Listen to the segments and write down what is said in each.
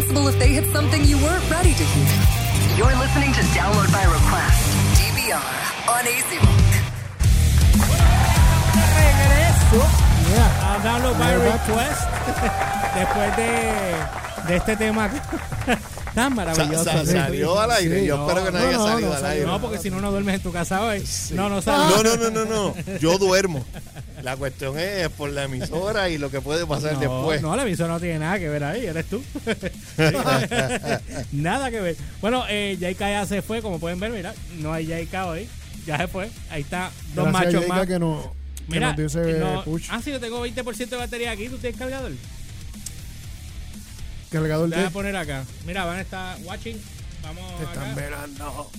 responsible if they hit something you weren't ready to hear. You're listening to Download by Request, DVR, on AC Rock. regreso Yeah. a Download by. Request después de, de este tema tan Sa- maravilloso. sa- Sí. salió al aire. Sí, Yo no, espero que no, nadie haya no, salido no al aire. No, porque si no, no duermes en tu casa hoy. No, no salió. No, no, no, no, no. Yo duermo. La cuestión es por la emisora y lo que puede pasar No, después. No, la emisora no tiene nada que ver ahí, eres tú. nada que ver. Bueno, eh, Jaika ya se fue, como pueden ver, mira, no hay Jaika hoy. Ya se fue. Ahí está, dos Gracias a machos Jaica más. que no, que Mira, nos no- push. ah, sí, yo tengo 20% de batería aquí. ¿Tú tienes cargador? Cargador Te voy a poner acá. Mira, van a estar watching. Vamos Te están acá. verando.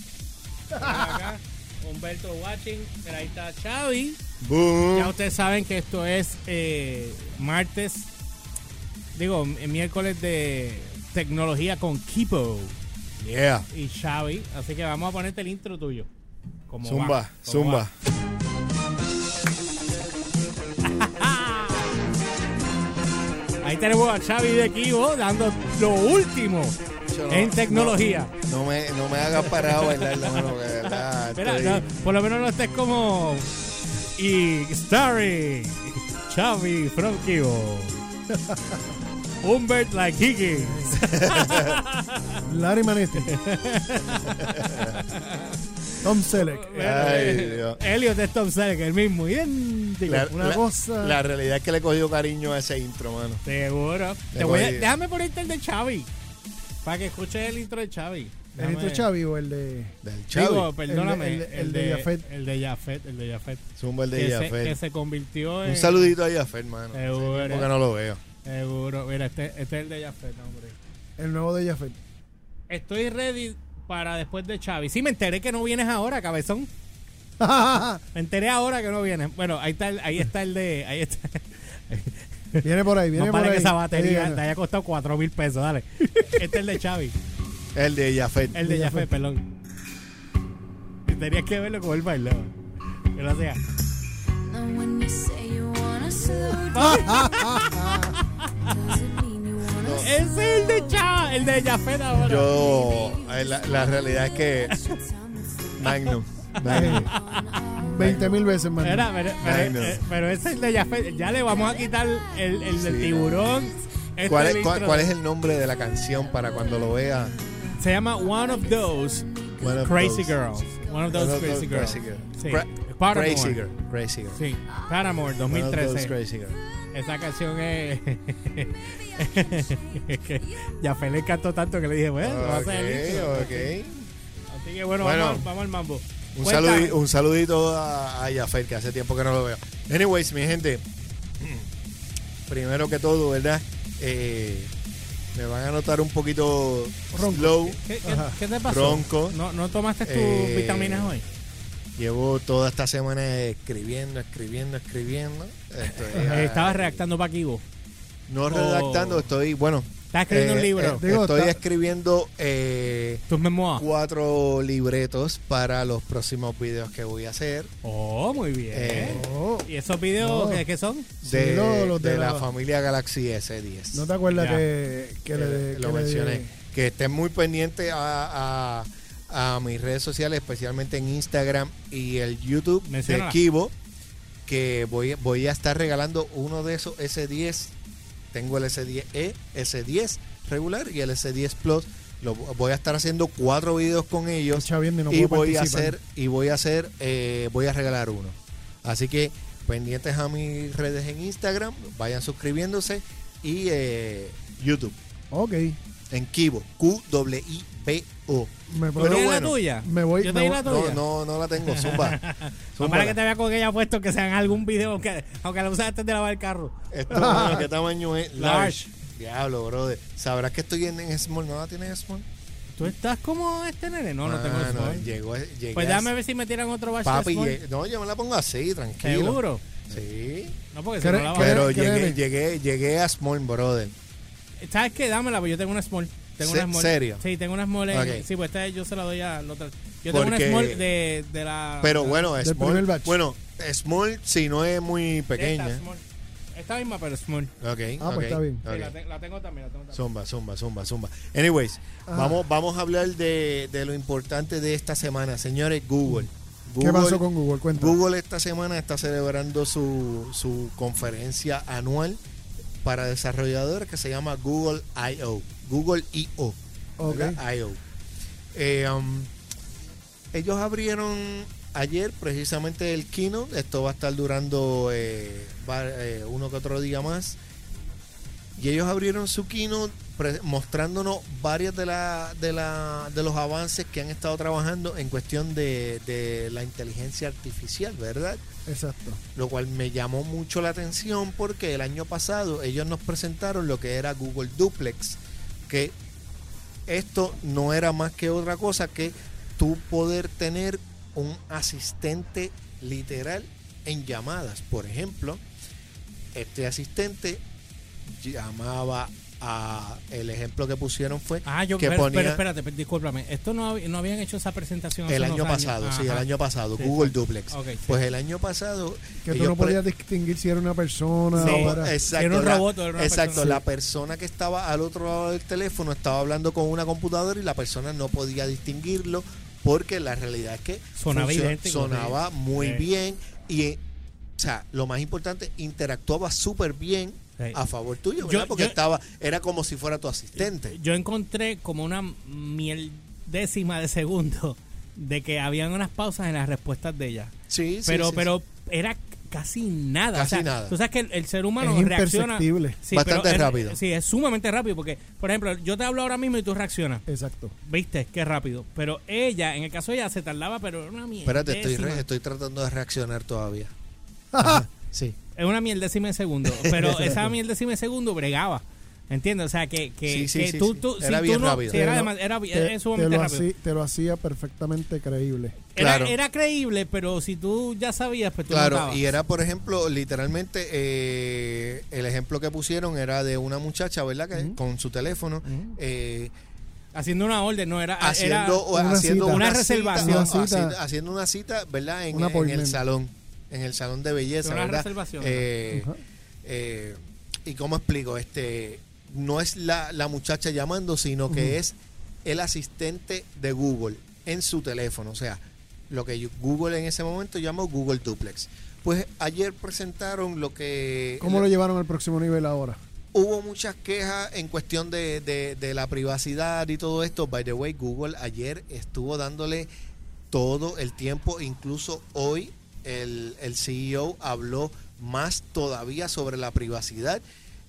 acá. Humberto watching. Mira, ahí está Xavi. Boom. Ya ustedes saben que esto es eh, martes, digo, m- miércoles de tecnología con Kipo Yeah. y Xavi. Así que vamos a ponerte el intro tuyo. Como Zumba, va, como zumba. va. Ahí tenemos a Xavi de Kibo dando lo último no- en tecnología. No me, no me hagas parado bailar, la mano, que Espera, no, por lo menos no estés como. Y starring Xavi from Kibo. Humbert like Higgins. Larry Manetti. Tom Selleck. Ay, Dios. Elliot es Tom Selleck, el mismo, idéntico. La, Una la- cosa- la realidad es que le he cogido cariño a ese intro, mano. Seguro. Te voy a- déjame ponerte el de Xavi. Para que escuches el intro de Xavi. ¿El Déjame- Chavi o el de...? Del Digo, Chavi. perdóname. El de- el de Jafet. El de Jafet, el de Jafet. Zumba el de que, se, Jafet. que se convirtió en. Un saludito a Jafet, mano. Seguro. Hace tiempo que no lo veo. Seguro. Mira, este, este es el de Jafet, hombre. El nuevo de Jafet. Estoy ready para después de Xavi. Sí, me enteré que no vienes ahora, cabezón. Me enteré ahora que no vienes. Bueno, ahí está el, ahí está el de. Ahí está. viene por ahí, viene No por para ahí. que esa batería te haya costado 4 mil pesos, dale. Este es el de Xavi. El de Jafet. El de Jafet, perdón. Tenías que verlo como él bailaba. Que lo hacía. Es el de Xavi, el de Jafet ahora. Yo, eh, la, la realidad es que Magnum. Magnum. 20 mil veces. Era, pero, pero- eh, pero ese es el de Jafet. Ya le vamos a quitar el, el del Sí. tiburón. Este ¿Cuál el es, cuál, intro. cuál es el nombre de la canción para cuando lo vea? Se llama One of Those One of Crazy those- Girls. One of Those One of Crazy those Girls. Crazy Girls. Sí. Cra- Paramore. Crazy Girl. Crazy Girl. Sí, Paramore One of those 2013. Crazy Girl. Esa canción es. Jafet le encantó tanto que le dije, bueno, va a ser el intro. Ok, ok. Así que bueno, Bueno. vamos, vamos al mambo. Un, Cuéntame. saludi- un saludito a, a que hace tiempo que no lo veo. Anyways, mi gente, primero que todo, ¿verdad? Eh, me van a notar un poquito Ronco. slow. ¿Qué, qué- Ajá. qué te pasó? Ronco. ¿No, no tomaste tus Eh, vitaminas hoy? Llevo toda esta semana escribiendo, escribiendo, escribiendo. Estoy, Estabas redactando para Kibo. No redactando, estoy, bueno. Estás escribiendo eh, un libro. eh, Digo, estoy está- escribiendo eh, Tus memoirs. cuatro libretos para los próximos videos que voy a hacer. Oh, muy bien. Eh, Oh, ¿Y esos videos No. qué, qué son? Sí, de, lo- los de de la, la- familia Galaxy S10. ¿No te acuerdas Ya. que, le, lo que le- mencioné. Que estén muy pendientes a, a- a mis redes sociales, especialmente en Instagram y el YouTube de Kibo, que voy, voy a estar regalando uno de esos S10. Tengo el S10E, S10 regular y el S10 Plus. Lo, voy a estar haciendo cuatro videos con ellos bien y no y voy a hacer y voy a hacer eh, voy a regalar uno. Así que pendientes a mis redes en Instagram, vayan suscribiéndose y eh, YouTube Ok. en Kibo, Q W I B O. Me puedo- Pero ¿Tienes bueno, la tuya? me voy- Yo me voy- la No, tuya. no, no la tengo, zumba. No Zumba. para que te vea con ella puesto que sea en algún video, aunque, aunque la usas antes de lavar el carro. Esto, bueno, ¿qué tamaño es? Large. Diablo, brother. ¿Sabrás que estoy en, en small? ¿No la tienes en small? ¿Tú estás como este nene? No, no tengo Ah, small. llegó, Pues a- déjame ver si me tiran otro batch Papi, no, yo me la pongo así, tranquilo. ¿Seguro? Sí. No, porque ¿Qué- no la vas a- qué- Pero ¿Qué llegué, llegué, llegué a small, brother. ¿Sabes qué? Dámela, pues yo tengo una small. Tengo Se- una small. ¿serio? Sí, tengo una small. en- Ok. Sí, pues esta yo se la doy a la otra. Yo tengo una Porque- small de, de la... Pero bueno, Del small. Bueno, small si no es muy esta pequeña. small. Esta misma, pero small. Ok, Ah, ok, pues está bien. Sí, ok. la, te- la tengo también, la tengo también. Zumba, zumba, zumba, zumba. Anyways, vamos, vamos a hablar de, de lo importante de esta semana. Señores, Google. ¿Qué Google- pasó con Google? Cuenta. Google esta semana está celebrando su, su conferencia anual para desarrolladores que se llama Google I.O. Google I.O. Ok. ¿verdad? I.O. Eh, um, ellos abrieron ayer precisamente el keynote. Esto va a estar durando eh, va- eh, uno que otro día más. Y ellos abrieron su keynote mostrándonos varios de, la, de, la, de los avances que han estado trabajando en cuestión de, de la inteligencia artificial, ¿verdad? Exacto. Lo cual me llamó mucho la atención porque el año pasado ellos nos presentaron lo que era Google Duplex, que esto no era más que otra cosa que tú poder tener un asistente literal en llamadas. Por ejemplo, este asistente llamaba a el ejemplo que pusieron fue Ah, yo, que pero, ponía pero espérate, pero discúlpame. Esto no, no habían hecho esa presentación el año años? pasado, sí, el año pasado, Sí, Google sí. Duplex. Sí. Pues el año pasado Que tú no podías distinguir si era una persona Sí. o era... Exacto, Era un la- robot o era una exacto, persona. la persona que estaba al otro lado del teléfono estaba hablando con una computadora y la persona no podía distinguirlo porque la realidad es que Sonaba sonaba muy Sí. bien y o sea, lo más importante, interactuaba súper bien. A favor tuyo, Yo- ¿verdad? porque yo- estaba era como si fuera tu asistente. Yo encontré como una miel décima de segundo de que habían unas pausas en las respuestas de ella. Sí, sí, pero sí, pero era casi nada. Casi o sea, nada. Tú sabes que el, el ser humano Es reacciona. imperceptible. Sí, Bastante pero es- rápido. Sí, es sumamente rápido porque, por ejemplo, yo te hablo ahora mismo y tú reaccionas. Exacto. ¿Viste? Qué rápido. Pero ella, en el caso de ella, se tardaba, pero era una mierda. Espérate, estoy, re- estoy tratando de reaccionar todavía. Sí. Es una mierdécima de segundo. Pero esa mierdécima de segundo bregaba. ¿Entiendes? O sea, que, que, Sí, sí, que sí, tú, sí. tú, Era si bien tú no, rápido. era, dema- era, te, era te sumamente lo rápido. hacía, te lo hacía perfectamente creíble. Era, Claro. era creíble, pero si tú ya sabías, pues tú Claro, notabas. y era, por ejemplo, literalmente, eh, el ejemplo que pusieron era de una muchacha, ¿verdad? Que con su teléfono, eh, haciendo una orden, no era. haciendo, una haciendo cita. una, reservación. no, Una cita. haciendo, haciendo una cita, ¿verdad? En, el salón, en el salón de belleza, Una ¿verdad? reservación. Eh, eh, y cómo explico, este, no es la, la muchacha llamando, sino que es el asistente de Google en su teléfono, o sea, lo que yo- Google en ese momento llamó Google Duplex. Pues ayer presentaron lo que ¿Cómo lo llevaron al próximo nivel ahora? hubo muchas quejas en cuestión de, de- de la privacidad y todo esto. By the way, Google ayer estuvo dándole todo el tiempo, incluso hoy el, el CEO habló más todavía sobre la privacidad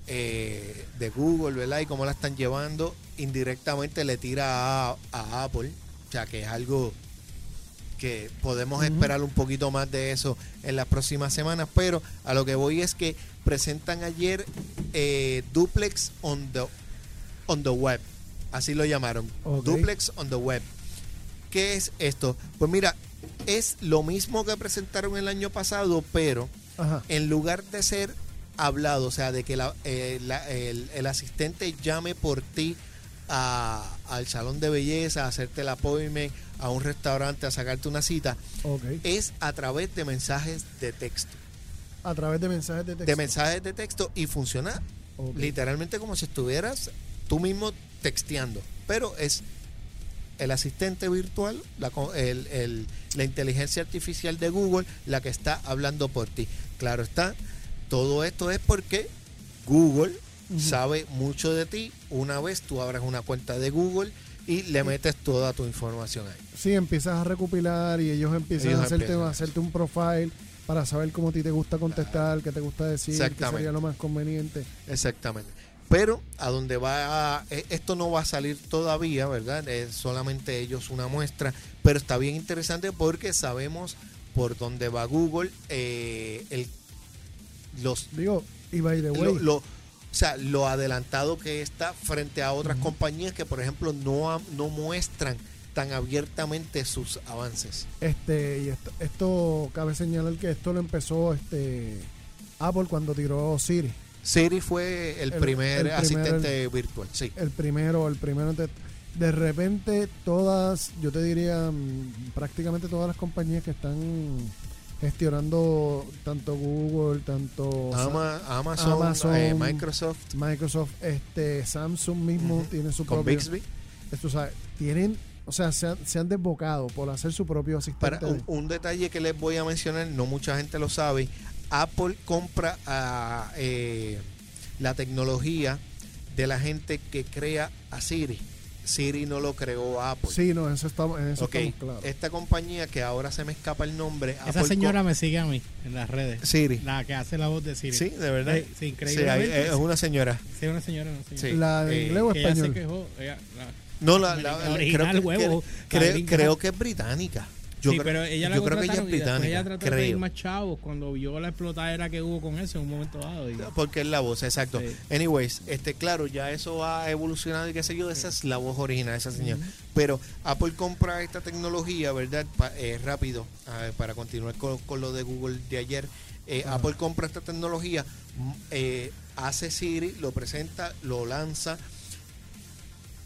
eh, de Google, ¿verdad? Y cómo la están llevando. Indirectamente le tira a, a Apple, o sea que es algo que podemos esperar un poquito más de eso en las próximas semanas, pero a lo que voy es que presentan ayer eh, Duplex on the, on the web, así lo llamaron. Duplex on the web. ¿Qué es esto? Pues mira, es lo mismo que presentaron el año pasado, pero Ajá. en lugar de ser hablado, o sea, de que la- eh, la- el, el asistente llame por ti a- al salón de belleza, a hacerte el appointment, a un restaurante, a sacarte una cita, es a través de mensajes de texto. A través de mensajes de texto. De mensajes de texto y funciona literalmente como si estuvieras tú mismo texteando, pero es el asistente virtual, la, el- el- la inteligencia artificial de Google, la que está hablando por ti. Claro está, todo esto es porque Google sabe mucho de ti una vez tú abras una cuenta de Google y le metes toda tu información ahí. Sí, empiezas a recopilar y ellos empiezan Ellos a hacerte, empiezan. a hacerte un profile para saber cómo a ti te gusta contestar, qué te gusta decir, qué sería lo más conveniente. Exactamente. Pero a donde va, a- e- esto no va a salir todavía, ¿verdad? Es solamente ellos una muestra, pero está bien interesante porque sabemos por dónde va Google, eh, el, los, Digo, y by the way, lo, lo- o sea, lo adelantado que está frente a otras compañías que, por ejemplo, no, no muestran tan abiertamente sus avances. este y esto, esto cabe señalar que esto lo empezó este Apple cuando tiró Siri. Siri fue el, El- primer el asistente virtual, sí. El primero, el primero de, de repente todas, yo te diría mm, prácticamente todas las compañías que están gestionando tanto Google, tanto Ama- Amazon, Amazon, eh, Microsoft, Microsoft, este Samsung mismo tiene su con propio. Bixby. Esto, sabes, tienen, o sea, se han, se han desbocado por hacer su propio asistente. Para un, un detalle que les voy a mencionar, no mucha gente lo sabe, Apple compra a, eh, la tecnología de la gente que crea a Siri. Siri no lo creó Apple. Sí, no, eso estamos, en eso Ok, estamos claros. esta compañía que ahora se me escapa el nombre. Esa Apple señora me sigue a mí en las redes. Siri. La que hace la voz de Siri. Sí, de verdad. Sí, sí, Sí, hay- es una señora. Sí, una señora, una señora. Sí. ¿La de eh, inglés o ella se español? quejó. ella- la- No, la, La la- original, creo, que, huevo, que- la creo, gringa. creo que es británica. Yo sí, creo, pero ella la yo creo que ella es británica. ella trató de creo. más chavos cuando vio la explotadera que hubo con eso en un momento dado. y- Porque es la voz, exacto. Sí. Anyways, este, claro, ya eso ha evolucionado y qué sé yo, esa es la voz original de esa señora. Pero Apple compra esta tecnología, ¿verdad? Pa- eh, rápido, ver, para continuar con, con lo de Google de ayer. eh. Apple compra esta tecnología, mm, eh, hace Siri, lo presenta, lo lanza.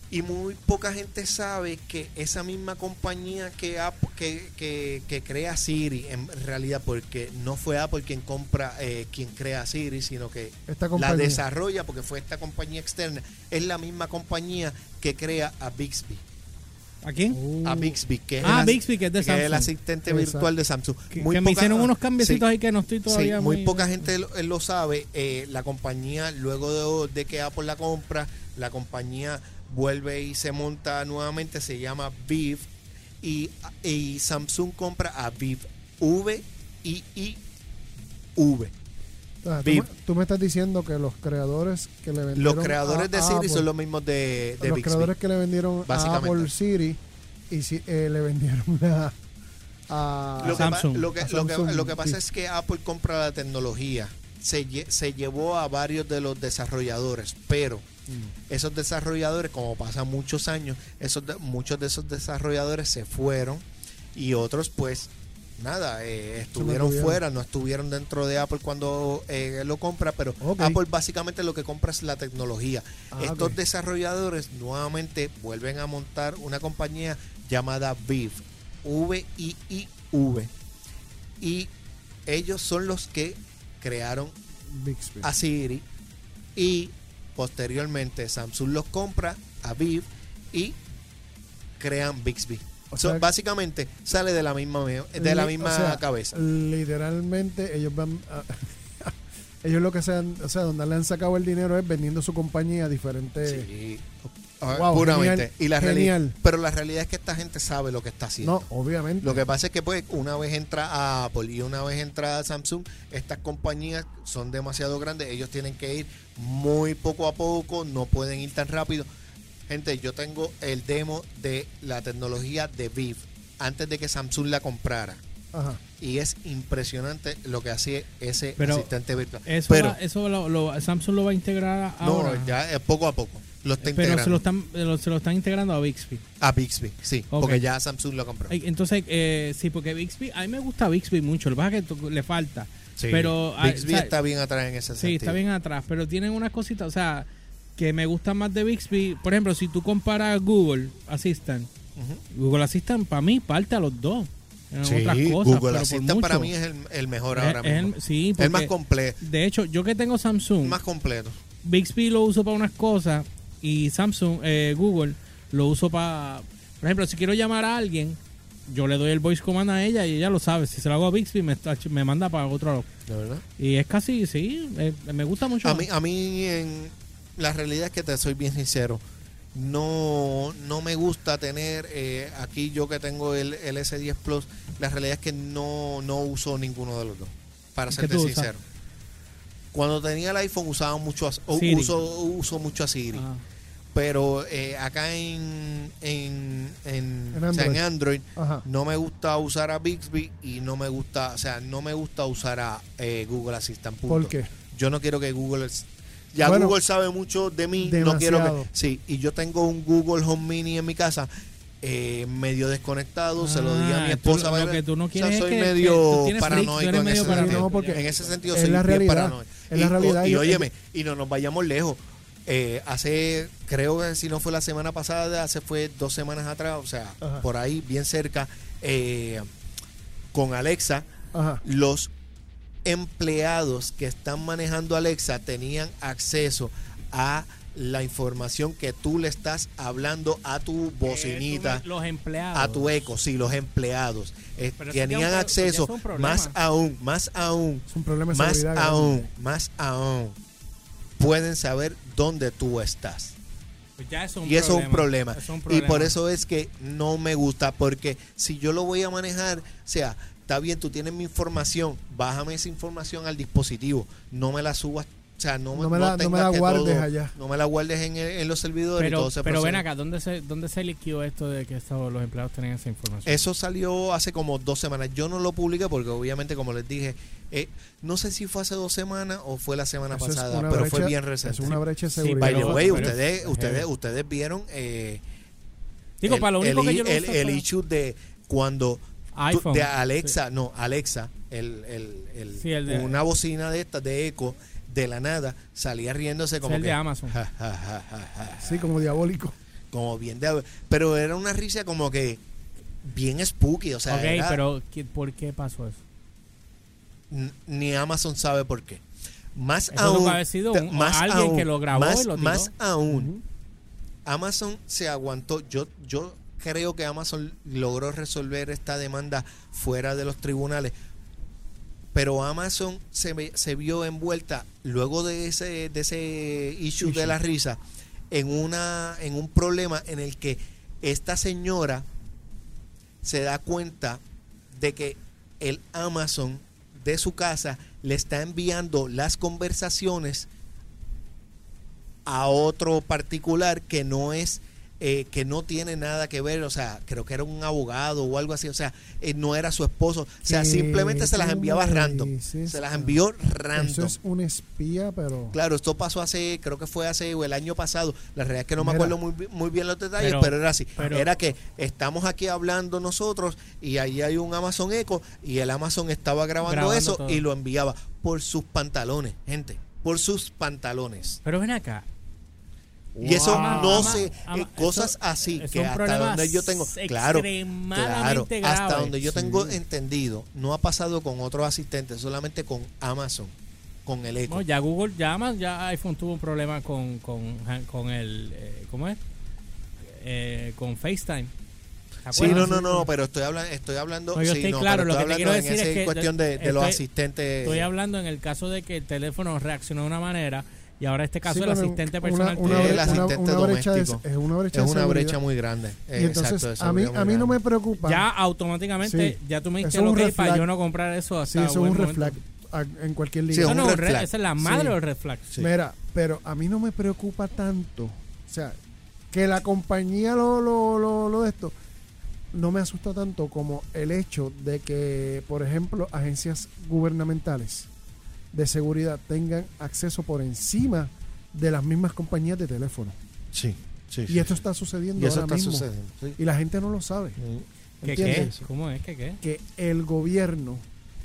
Y muy poca gente sabe que esa misma compañía que, Apple- que, que, que crea Siri, en realidad, porque no fue Apple quien compra, eh, quien crea Siri, sino que Esta la desarrolla porque fue esta compañía externa. Es la misma compañía que crea a Bixby. ¿A quién? Uh, A Bixby, que es, Ah, el, Bixby, que es de que es el asistente Exacto. virtual de Samsung. Que, que me hicieron unos cambiecitos sí, ahí que no estoy sí, todavía muy muy- poca gente lo, lo sabe. eh, la compañía, luego de, de que Apple la compra, la compañía vuelve y se monta nuevamente, se llama Viv. Y, y Samsung compra a Viv. V I I V. Ah, tú, Viv. me, tú me estás diciendo que los creadores que le vendieron Los creadores a de Siri Apple, son los mismos de, de los Bixby. creadores que le vendieron a. Apple Siri y si, eh, le vendieron a, a Lo que, pa- Samsung. lo que- A lo que- Samsung, lo que pasa sí. es que Apple compra la tecnología, se, lle- se llevó a varios de los desarrolladores, pero Mm. esos desarrolladores, como pasan muchos años, esos de- muchos de esos desarrolladores se fueron y otros pues nada, eh, estuvieron fuera, no estuvieron dentro de Apple cuando eh, lo compra, pero. Apple básicamente lo que compra es la tecnología. Ah, Estos desarrolladores nuevamente vuelven a montar una compañía llamada Viv, V-I-I-V. Y ellos son los que crearon Bixby. a Siri y posteriormente Samsung los compra a Viv y crean Bixby. O So, sea- básicamente sale de la misma de la misma o sea, cabeza. Literalmente ellos van a- ellos lo que sean, o sea, donde le han sacado el dinero es vendiendo su compañía a diferentes Sí. Ah, Wow, puramente. genial, y la realidad, genial. pero la realidad es que esta gente sabe lo que está haciendo. No, obviamente. Lo que pasa es que pues una vez entra a Apple y una vez entra a Samsung, estas compañías son demasiado grandes, ellos tienen que ir muy poco a poco, no pueden ir tan rápido. Gente, yo tengo el demo de la tecnología de Viv antes de que Samsung la comprara Ajá. y es impresionante lo que hace ese Pero asistente virtual. Eso, Pero va- eso lo, lo- Samsung lo va a integrar ahora. no, ya eh, poco a poco lo está pero se lo, están, lo- se lo están integrando a Bixby. a Bixby, sí, porque ya Samsung lo compró. Entonces, eh, sí, porque Bixby, a mí me gusta Bixby mucho, lo que pasa es que to- le falta. Sí. pero, ah, Bixby o sea, está bien atrás en ese Sí, sentido. está bien atrás, pero tienen unas cositas, o sea, que me gustan más de Bixby. Por ejemplo, si tú comparas Google Assistant, Ujú. Google Assistant para mí parte a los dos. En Sí, otras cosas, Google Assistant para mucho. mí es el, el mejor Es- ahora es el- mismo. sí, el más completo. De hecho, yo que tengo Samsung, Más completo. Bixby lo uso para unas cosas y Samsung, eh, Google, lo uso para... Por ejemplo, si quiero llamar a alguien, yo le doy el voice command a ella y ella lo sabe. Si se lo hago a Bixby, me, está- me manda para otro lado. ¿De verdad? Y es casi, sí, eh, me gusta mucho. A mí, a mí en, la realidad es que te soy bien sincero. No, no me gusta tener eh, aquí yo que tengo el, el S10 Plus. La realidad es que no, no uso ninguno de los dos. Para ¿Qué serte usas? Cuando tenía el iPhone usaba mucho a, o- Siri. uso, uso mucho a Siri. Ah. Pero eh, acá en, en, en, En o sea, en Android. Ajá. no me gusta usar a Bixby y no me gusta, o sea, no me gusta usar a eh, Google Assistant. punto. ¿Por qué? Yo no quiero que Google ya Bueno, Google sabe mucho de mí, no quiero demasiado. que sí, y yo tengo un Google Home Mini en mi casa eh, medio desconectado, se lo di a mi Ah, esposa. tú- lo ¿verdad? que tú no O sea, quieres es soy que medio tú tienes freak, tú paranoico en medio ese paranoico. sentido. No, porque en ese sentido soy la bien paranoico. es la Y- realidad. Y, Yo- óyeme, y no nos vayamos lejos. Eh, hace, creo que si no fue la semana pasada, hace fue dos semanas atrás, o sea, Ajá. por ahí bien cerca, eh, con Alexa, Ajá. los empleados que están manejando Alexa tenían acceso a la información que tú le estás hablando a tu bocinita, Los empleados. a tu eco, sí, los empleados eh, tenían un acceso, más aún, más aún, Es un problema de más grande. aún, más aún, pueden saber dónde tú estás. Pues ya eso es un Y eso es un problema. Es un Y problema. por eso es que no me gusta, porque si yo lo voy a manejar, o sea, está bien, tú tienes mi información, bájame esa información al dispositivo, no me la subas, o sea, no, No me la- no tengas me la que guardes todo- allá. No me la guardes en, el- en los servidores y todo Pero, pero ven acá, ¿dónde se, ¿dónde se liquidó esto de que esto- los empleados tenían esa información? Eso salió hace como dos semanas. Yo no lo publiqué porque obviamente, como les dije, eh, no sé si fue hace dos semanas o fue la semana Eso pasada, pero fue bien reciente. Es una brecha de Sí, seguridad. By the way, ustedes, ustedes, ustedes vieron eh, Digo, el, para lo único el, que yo lo el, el issue de cuando tú- de Alexa, no, Alexa, el, el, el- Sí, el de- una bocina de estas de eco de la nada salía riéndose como el que de Amazon. ja, ja, ja, ja, ja, Sí, como diabólico. como bien de pero era una risa como que bien spooky, o sea, ok, era- pero ¿qué- ¿por qué pasó eso? ni Amazon sabe por qué. Más Eso aún, haber sido un- alguien que lo grabó más, y lo tiró. más aún, Amazon se aguantó. Yo, yo creo que Amazon logró resolver esta demanda fuera de los tribunales. Pero Amazon se, se vio envuelta luego de ese, de ese issue, de la risa en, una, en un problema en el que esta señora se da cuenta de que el Amazon de su casa le está enviando las conversaciones a otro particular que no es eh, que no tiene nada que ver, o sea, creo que era un abogado o algo así, o sea, eh, no era su esposo, o sea, ¿Qué simplemente se las enviaba random, dices, se las envió random. Eso es un espía, pero. Claro, esto pasó hace, creo que fue hace o el año pasado. La realidad es que no me acuerdo muy, muy bien los detalles, Pero- pero, era así. pero- era que estamos aquí hablando nosotros y ahí hay un Amazon Echo y el Amazon estaba grabando, Grabando eso todo. y lo enviaba por sus pantalones, gente, por sus pantalones. Pero ven acá. Y eso no ama- sé, ama- eh, cosas eso- así es que hasta donde yo tengo, claro, claro, hasta donde yo Sí. tengo entendido, no ha pasado con otros asistentes, solamente con Amazon, con el Echo. No, ya Google, ya, Ama- ya iPhone tuvo un problema con, con, con el, eh, ¿cómo es? Eh, con FaceTime. ¿Te Sí, no, no, no, pero estoy hablando, estoy hablando, No, yo sí, estoy no, claro, pero lo que te hablando quiero en decir es esa que cuestión de, de los asistentes. Estoy hablando en el caso de que el teléfono reaccionó de una manera y ahora este caso Sí, el asistente una- personal una, tuyo- El asistente una- una brecha de- doméstico. es una brecha es una brecha muy grande. Y entonces, Exacto, a mí, a mí no me preocupa. ya automáticamente Sí. ya tú me es lo un que para yo no comprar eso hasta sí, eso es un red flag en cualquier Sí, liga. es No, un no, esa es la madre Sí. de los red. Sí. Mira, pero a mí no me preocupa tanto. O sea, que la compañía lo, lo, lo, lo de esto no me asusta tanto como el hecho de que, por ejemplo, agencias gubernamentales de seguridad tengan acceso por encima de las mismas compañías de teléfono. Sí, sí, Y sí, esto sí. está sucediendo Y eso ahora está mismo. sucediendo. sí. Y la gente no lo sabe. Mm. ¿Qué, qué? ¿Cómo es? ¿Qué qué? Que el gobierno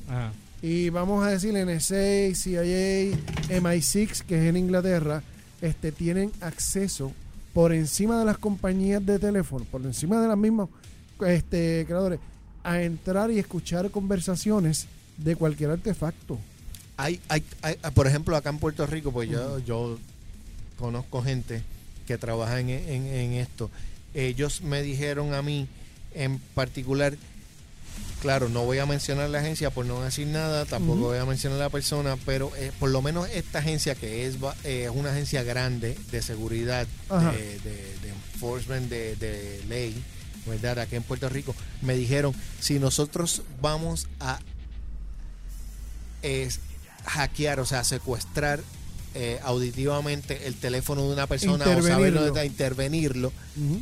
Ajá. y vamos a decir NSA, CIA, MI6, que es en Inglaterra, este, tienen acceso por encima de las compañías de teléfono, por encima de las mismas este, creadores, a entrar y escuchar conversaciones de cualquier artefacto. Hay, hay, hay- por ejemplo, acá en Puerto Rico, pues yo, yo conozco gente que trabaja en, en- en esto. Ellos me dijeron a mí en particular, claro, no voy a mencionar la agencia por no decir nada, tampoco voy a mencionar la persona, pero eh, por lo menos esta agencia que es eh, una agencia grande de seguridad, de, de- de enforcement de, de ley, ¿verdad? Aquí en Puerto Rico, me dijeron, si nosotros vamos a es hackear, o sea, secuestrar eh, auditivamente el teléfono de una persona o saber Intervenirlo. dónde está, intervenirlo,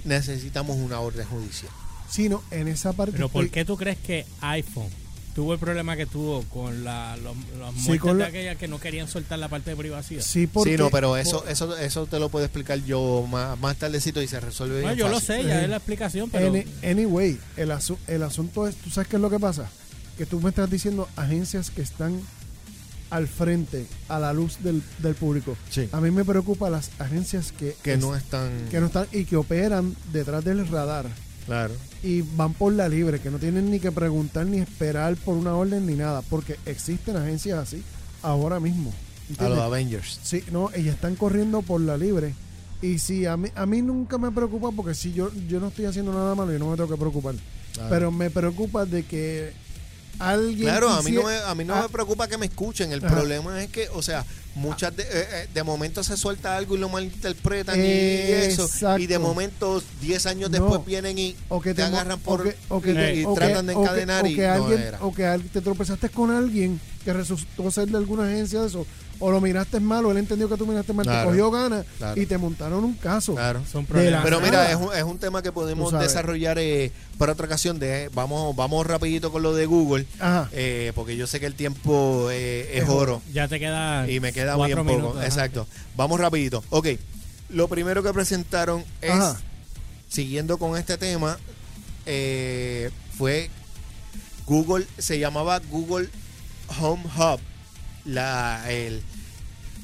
necesitamos una orden judicial. Sino en esa parte. Pero ¿por qué tú crees que iPhone tuvo el problema que tuvo con la, los, los Sí, muertes con de la- aquellas que no querían soltar la parte de privacidad? Sí, porque, sí, no, pero eso, por- eso, eso te lo puedo explicar yo más, más tardecito y se resuelve No, bien yo lo sé, ya es la explicación, pero Any- anyway, el, asu- el asunto es, ¿tú sabes qué es lo que pasa? Que tú me estás diciendo agencias que están al frente, a la luz del, del público. Sí. A mí me preocupa las agencias que, que es- no están... que no están y que operan detrás del radar. Claro. y van por la libre, que no tienen ni que preguntar ni esperar por una orden ni nada, porque existen agencias así ahora mismo. A ¿entiendes? los Avengers. Sí, no, ellas están corriendo por la libre. Y sí, a mí, a mí nunca me preocupa porque si yo, yo no estoy haciendo nada malo, yo no me tengo que preocupar. Claro. Pero me preocupa de que alguien. Claro, a mí no, me, a mí no Ah, me preocupa que me escuchen. El problema es que, o sea, muchas de, eh, eh, de momento se suelta algo y lo malinterpretan y eso. Y de momento, 10 años No. después vienen y o que te, agarran por. o que, o que y, te- y o que- tratan de o que- encadenar o y que no alguien era. o que al- te tropezaste con alguien que resultó ser de alguna agencia de eso o lo miraste mal o él entendió que tú miraste mal Claro. te cogió ganas Claro. y te montaron un caso Claro. Son problemas. Pero mira, es un, es un tema que podemos desarrollar eh, para otra ocasión. De, vamos, vamos rapidito con lo de Google, Ajá. eh, porque yo sé que el tiempo eh, es Es oro. Ya te queda. Y me queda bien poco. minutos, ajá. Exacto. Vamos rapidito. Ok. Lo primero que presentaron es, Ajá. siguiendo con este tema, eh, fue Google, se llamaba Google Home Hub. La, el,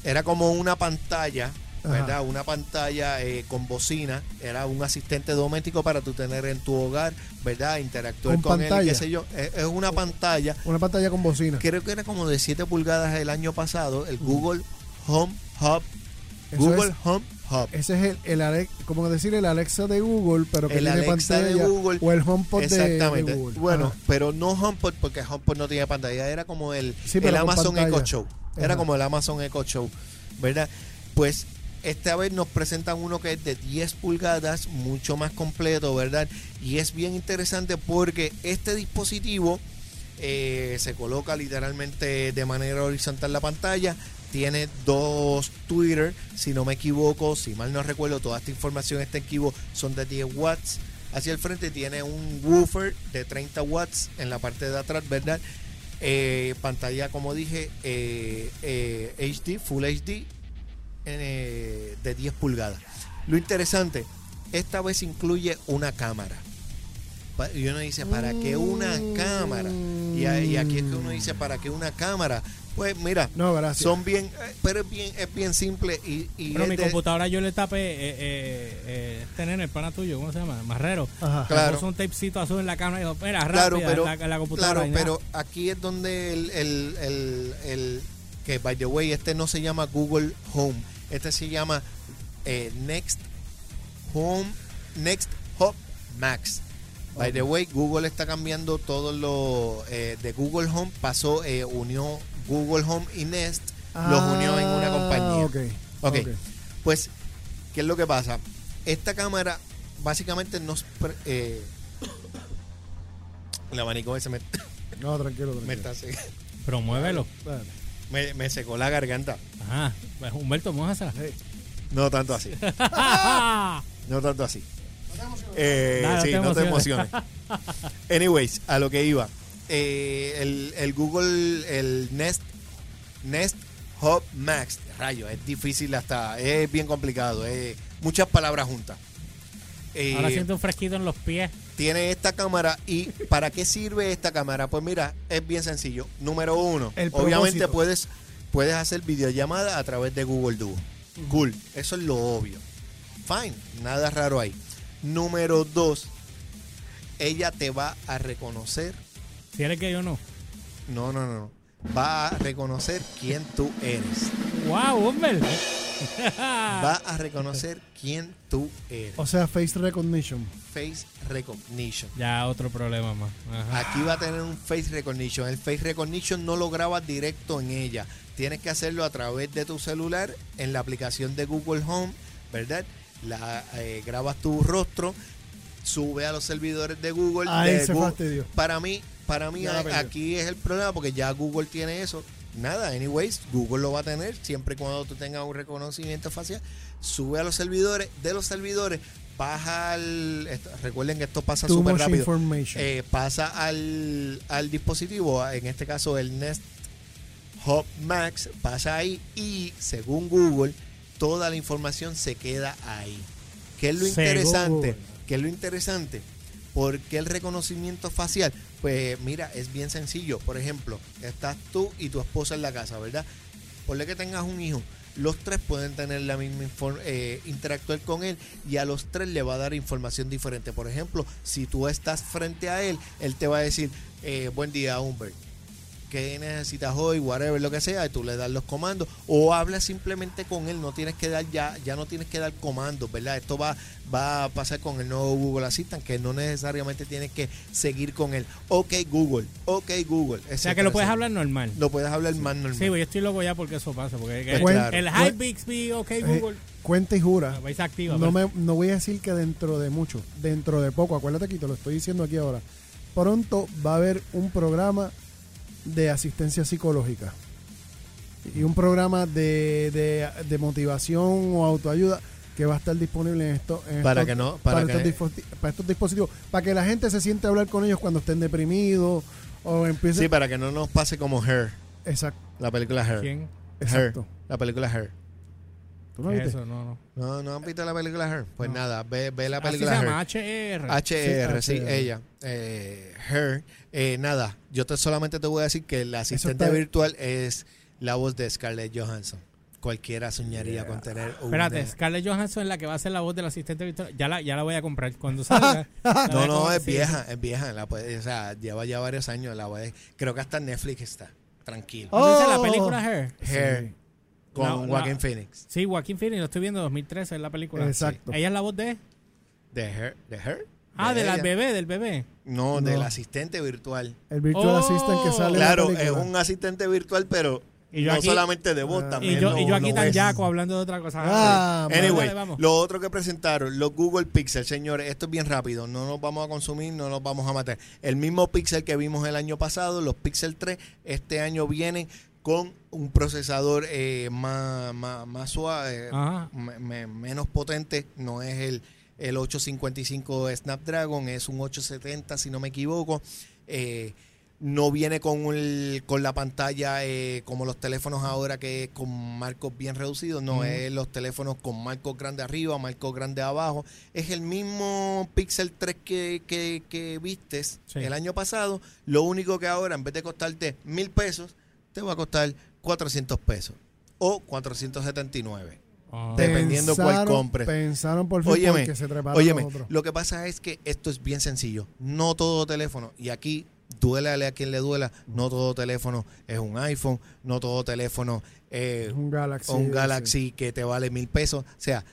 era como una pantalla, Ajá. ¿verdad? Una pantalla eh, con bocina. Era un asistente doméstico para tú tener en tu hogar, ¿verdad? Interactuar Con con, él qué sé yo. Es, es una pantalla una pantalla con bocina creo que era como de 7 pulgadas el año pasado, el Google Home Hub. Eso Google es- Home Hub. ese es el, el Alex- como decir el Alexa de Google pero que El tiene Alexa de pantalla Google. o el HomePod Exactamente. de, Google Bueno, Ajá. pero no HomePod porque HomePod no tiene pantalla, era como el, Sí, el Amazon pantalla. Echo Show. Era Ajá. como el Amazon Echo Show, ¿verdad? Pues esta vez nos presentan uno que es de 10 pulgadas, mucho más completo, ¿verdad? Y es bien interesante porque este dispositivo eh, se coloca literalmente de manera horizontal la pantalla. Tiene dos Twitter, si no me equivoco, si mal no recuerdo, toda esta información está en Kibo, son de 10 watts. Hacia el frente tiene un woofer de 30 watts en la parte de atrás, ¿verdad? Eh, pantalla, como dije, eh, eh, HD, Full HD, eh, de 10 pulgadas. Lo interesante, esta vez incluye una cámara. Y uno dice, ¿para qué una cámara? Y, y aquí es que uno dice, ¿para qué una cámara? Pues mira, no gracias son bien, eh, pero es bien, es bien simple y, y Pero es mi de- computadora yo le tapé eh, eh, eh, este nene, el pana tuyo, ¿cómo se llama? Marrero. Ajá. Claro. Puso un tapecito azul en la cámara y dijo, espera, Claro, pero, la, la computadora. claro, pero aquí es donde el, el, el, el- que by the way, este no se llama Google Home, este se llama eh, Next Home, Next Hub Max. By the way, Google está cambiando todo lo eh, de Google Home, pasó, eh, unió Google Home y Nest, los unió en una Ah, compañía. ok, Ok. ok. Pues, ¿qué es lo que pasa? Esta cámara básicamente nos... eh, el abanico ese me, no tranquilo, me tranquilo. está se- Pero muévelo. Espérate. me, me secó la garganta. Ajá. Pues, Humberto. Hey. No tanto así. No tanto así. Eh, Nada, no sí, te no te emociones. emociones. Anyways, a lo que iba. Eh, el, el Google, el Nest, Nest Hub Max, rayo, es difícil hasta, es bien complicado, es muchas palabras juntas. Eh, Ahora siento un fresquito en los pies. tiene esta cámara y ¿para qué sirve esta cámara? Pues mira, es bien sencillo. Número uno, El obviamente propósito. puedes, puedes hacer videollamada a través de Google Duo. Cool, eso es lo obvio. Fine, nada raro ahí. Número dos, ella te va a reconocer, Si eres que yo no. no, no, no, va a reconocer quién tú eres. ¡Wow, Humber! Va a reconocer quién tú eres. o sea face recognition Face recognition. Ya otro problema más. Ajá. Aquí va a tener un face recognition. El face recognition no lo grabas directo en ella. Tienes que hacerlo a través de tu celular en la aplicación de Google Home, ¿verdad? La, eh, grabas tu rostro, sube a los servidores de Google. Ahí de se Google. fastidió. Para mí, para mí aquí es el problema porque ya Google tiene eso. Nada, anyways, Google lo va a tener siempre y cuando tú tengas un reconocimiento facial. Sube a los servidores, de los servidores, baja al. esto- recuerden que esto pasa súper rápido. Eh, pasa al, al dispositivo, en este caso el Nest Hub Max, pasa ahí y según Google, toda la información se queda ahí. ¿Qué es lo Según interesante? Google. ¿Qué es lo interesante? ¿Por qué el reconocimiento facial? Pues mira, es bien sencillo. Por ejemplo, estás tú y tu esposa en la casa, ¿verdad? Ponle que tengas un hijo. los tres pueden tener la misma eh, interactuar con él y a los tres le va a dar información diferente. Por ejemplo, si tú estás frente a él, él te va a decir, eh, buen día, Humbert. ¿Qué necesitas hoy? Whatever, lo que sea, y tú le das los comandos o hablas simplemente con él, no tienes que dar ya, ya no tienes que dar comandos, ¿verdad? Esto va, va a pasar con el nuevo Google Assistant, que no necesariamente tienes que seguir con él. Ok, Google, ok, Google. O sea que lo puedes hablar normal. Lo puedes hablar más normal. Sí, pues yo estoy loco ya porque eso pasa. Porque Pues el, claro. el Hi Bixby, ok, Eh, Google. cuenta y jura. Activa. No, me, no voy a decir que dentro de mucho, dentro de poco, acuérdate que te lo estoy diciendo aquí ahora. Pronto va a haber un programa de asistencia psicológica y un programa de, de, de motivación o autoayuda que va a estar disponible en esto en Para estos- que no- para estos, que- para estos dispositivos para que la gente se siente a hablar con ellos cuando estén deprimidos o empiece Sí, para que no nos pase como Her, exacto la película Her. ¿Quién? exacto Her, la película Her. ¿Tú no. No, no. No, no han visto la película Her. Pues nada, ve, ve la Así se película Her. llama, HR. HR, sí, Sí, HR. ella. Eh, her. Eh, nada, yo te solamente te voy a decir que la asistente está- virtual es la voz de Scarlett Johansson. Cualquiera soñaría con tener una. Espérate, Scarlett Johansson es la que va a ser la voz del asistente virtual. Ya la, ya la voy a comprar cuando salga. No, no, es sí. vieja, es vieja. La puede- o sea, lleva ya varios años. La voy- creo que hasta Netflix está. Tranquilo. ¿Cómo dice la Oh. película Her? Her. Con No, no. Joaquin Phoenix. Sí, Joaquín Phoenix, lo estoy viendo 2013 en la película. Exacto. Ella es la voz de... ¿De Her? ¿De Her? Ah, de la ella. bebé, del bebé. No, No. del asistente virtual. el virtual Oh. assistant que sale Claro, en la es un asistente virtual, pero Y yo no aquí- solamente de voz, Ah. también. Y yo, lo- y yo aquí tan yaco hablando de otra cosa. Ah, Anyway, vamos. lo otro que presentaron, los Google Pixel, señores, esto es bien rápido, no nos vamos a consumir, no nos vamos a matar. El mismo Pixel que vimos el año pasado, los Pixel 3, este año vienen con un procesador eh, más, más, más suave, Ajá. me- me- menos potente, no es el, el 855 Snapdragon, es un 870 si no me equivoco. Eh, no viene con, el- con la pantalla eh, como los teléfonos ahora que es con marcos bien reducidos, no es los teléfonos con marcos grandes arriba, marcos grandes abajo. Es el mismo Pixel 3 que, que, que vistes Sí. el año pasado, lo único que ahora en vez de costarte mil pesos, te va a costar 400 pesos o 479. Ah. dependiendo cuál compres. Pensaron por fin Óyeme, se treparon óyeme, los otros. lo que pasa es que esto es bien sencillo. No todo teléfono, y aquí duélale a quien le duela, no todo teléfono es un iPhone, no todo teléfono es Es un Galaxy. un sí. Galaxy que te vale mil pesos. O sea,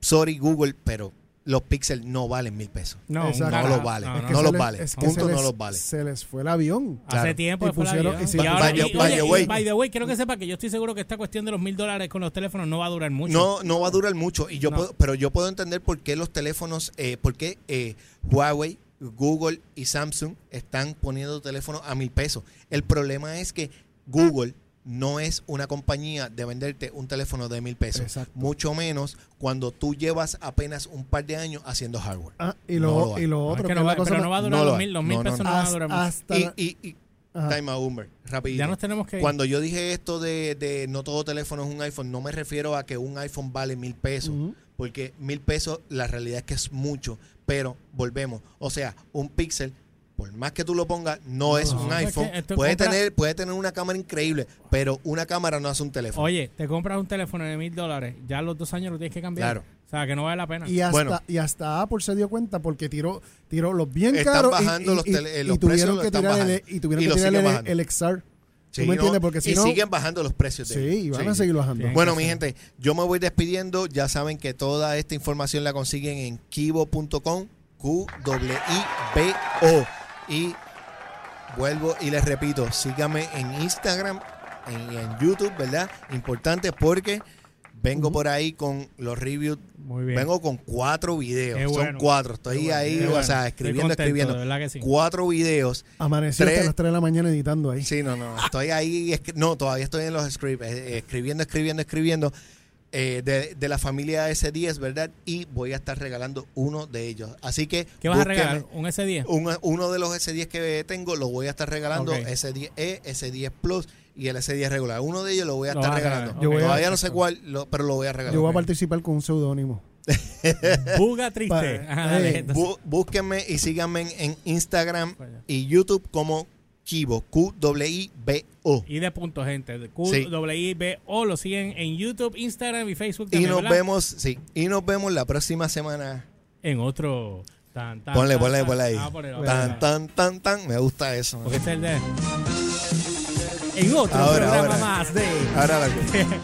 sorry Google, pero los Pixel no valen mil pesos. No, Exacto. No los vale. No, Es no. que No se los les- vale. es que Punto, no los vale. Se les fue el avión. Hace Claro. tiempo Y pusieron- y sí, Y ahora- by the- y- by the oye, y by the way, quiero que sepa que yo estoy seguro que esta cuestión de los mil dólares con los teléfonos no va a durar mucho. No, no va a durar mucho. Y yo No. puedo, pero yo puedo entender por qué los teléfonos, eh, por qué eh, Huawei, Google y Samsung están poniendo teléfonos a mil pesos. El problema es que Google no es una compañía de venderte un teléfono de mil pesos. Exacto. Mucho menos cuando tú llevas apenas un par de años haciendo hardware. Ah, y lo, No lo y lo No, es otro que que no es va- la cosa pero no va a durar No lo los mil, los mil No, no, pesos no, no. van a durar mucho. hasta Y, y, y time out, Humber, rapidito. Ya nos tenemos que ir. Cuando yo dije esto de, de no todo teléfono es un iPhone, no me refiero a que un iPhone vale mil pesos, porque mil pesos la realidad es que es mucho, pero volvemos, o sea, un Pixel, por más que tú lo pongas, no es un es que iPhone, esto puede compra- tener, puede tener una cámara increíble, pero una cámara no hace un teléfono. Oye, te compras un teléfono de mil dólares, ya a los dos años lo tienes que cambiar. Claro. O sea, que no vale la pena. Y hasta, Bueno. y hasta Apple se dio cuenta porque tiró, tiró los bien Están caros. y- bajando y, los tele- y los tuvieron precios que están tirar el, bajando. y tuvieron Y que lo tirar siguen el, bajando. el XR. Sí, ¿Tú me ¿no? entiendes? Porque si y no. siguen bajando los precios de Sí, ellos. y van Sí, a sí. seguir bajando. Bien. Bueno, mi gente, yo me voy despidiendo. Ya saben que toda esta información la consiguen en kibo.com, Q-I-B-O. Y vuelvo y les repito, síganme en Instagram y en, YouTube, ¿verdad? Importante porque vengo por ahí con los reviews. Muy bien. Vengo con cuatro videos. Qué Son bueno. cuatro. Estoy Qué ahí, o sea, Estoy escribiendo, contento, escribiendo. de verdad que sí. Cuatro videos. Amaneció Tres- hasta las 3 de la mañana editando ahí. Sí, no, no. Estoy ahí. No, todavía estoy en los scripts. eh, escribiendo, escribiendo, escribiendo. Eh, de, de la familia S10, ¿verdad? Y voy a estar regalando uno de ellos. Así que. ¿Qué vas a regalar? ¿Un S10? Un- uno de los S10 que tengo lo voy a estar regalando. Ok. S10E, S10 Plus y el S10 regular. Uno de ellos lo voy a Lo estar regalando. a- todavía no sé cuál, lo- pero lo voy a regalar. Yo voy a participar con un seudónimo. Buga triste. Ajá, dale, entonces- Bú- búsquenme y síganme en Instagram y YouTube como Kibo, Q-W-I-B-O. Y de punto, gente. Sí. QWIBO lo siguen en YouTube, Instagram y Facebook. Y nos ¿verdad? vemos, sí, y nos vemos la próxima semana. en otro. Tan, tan, Ponle, tan, ponle, tan. ponle ahí. Ah, ponle, ponle. Tan, tan, tan, tan. Me gusta eso. Porque es el de. En otro Ahora, programa ahora. más de Ahora la.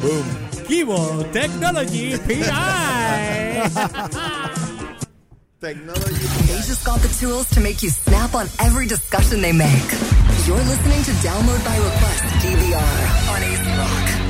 Boom. Kibo Technology PI. Technology. They just got the tools to make you snap on every discussion they make. You're listening to Download by Request DVR on Ace Rock.